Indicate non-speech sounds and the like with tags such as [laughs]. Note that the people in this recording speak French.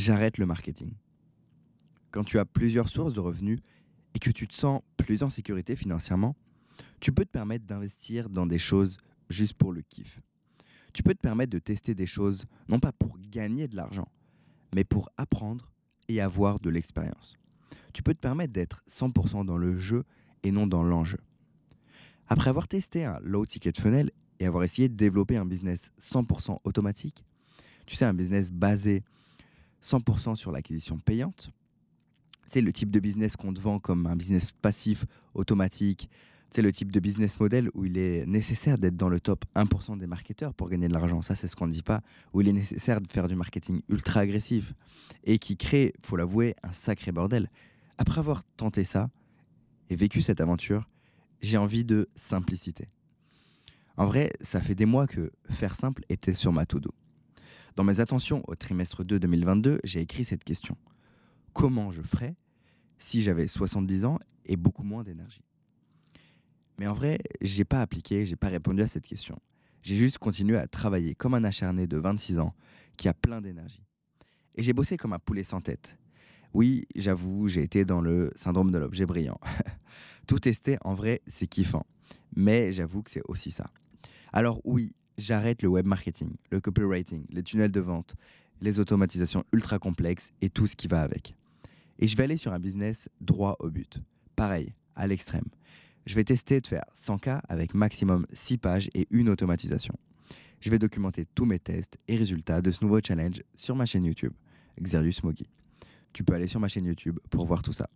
j'arrête le marketing. Quand tu as plusieurs sources de revenus et que tu te sens plus en sécurité financièrement, tu peux te permettre d'investir dans des choses juste pour le kiff. Tu peux te permettre de tester des choses non pas pour gagner de l'argent, mais pour apprendre et avoir de l'expérience. Tu peux te permettre d'être 100% dans le jeu et non dans l'enjeu. Après avoir testé un low ticket funnel et avoir essayé de développer un business 100% automatique, tu sais, un business basé 100% sur l'acquisition payante, c'est le type de business qu'on te vend comme un business passif, automatique. C'est le type de business model où il est nécessaire d'être dans le top 1% des marketeurs pour gagner de l'argent. Ça, c'est ce qu'on ne dit pas. Où il est nécessaire de faire du marketing ultra agressif et qui crée, faut l'avouer, un sacré bordel. Après avoir tenté ça et vécu cette aventure, j'ai envie de simplicité. En vrai, ça fait des mois que faire simple était sur ma to-do. Dans mes attentions au trimestre 2 2022, j'ai écrit cette question comment je ferais si j'avais 70 ans et beaucoup moins d'énergie? Mais en vrai, j'ai pas appliqué, j'ai pas répondu à cette question. J'ai juste continué à travailler comme un acharné de 26 ans qui a plein d'énergie. Et j'ai bossé comme un poulet sans tête. Oui, j'avoue, j'ai été dans le syndrome de l'objet brillant. [laughs] Tout tester, en vrai, c'est kiffant. Mais j'avoue que c'est aussi ça. Alors oui, j'arrête le web marketing, le copywriting, les tunnels de vente, les automatisations ultra complexes et tout ce qui va avec. Et je vais aller sur un business droit au but. Pareil, à l'extrême. Je vais tester de faire 100K avec maximum 6 pages et une automatisation. Je vais documenter tous mes tests et résultats de ce nouveau challenge sur ma chaîne YouTube, Xerius Mogi. Tu peux aller sur ma chaîne YouTube pour voir tout ça.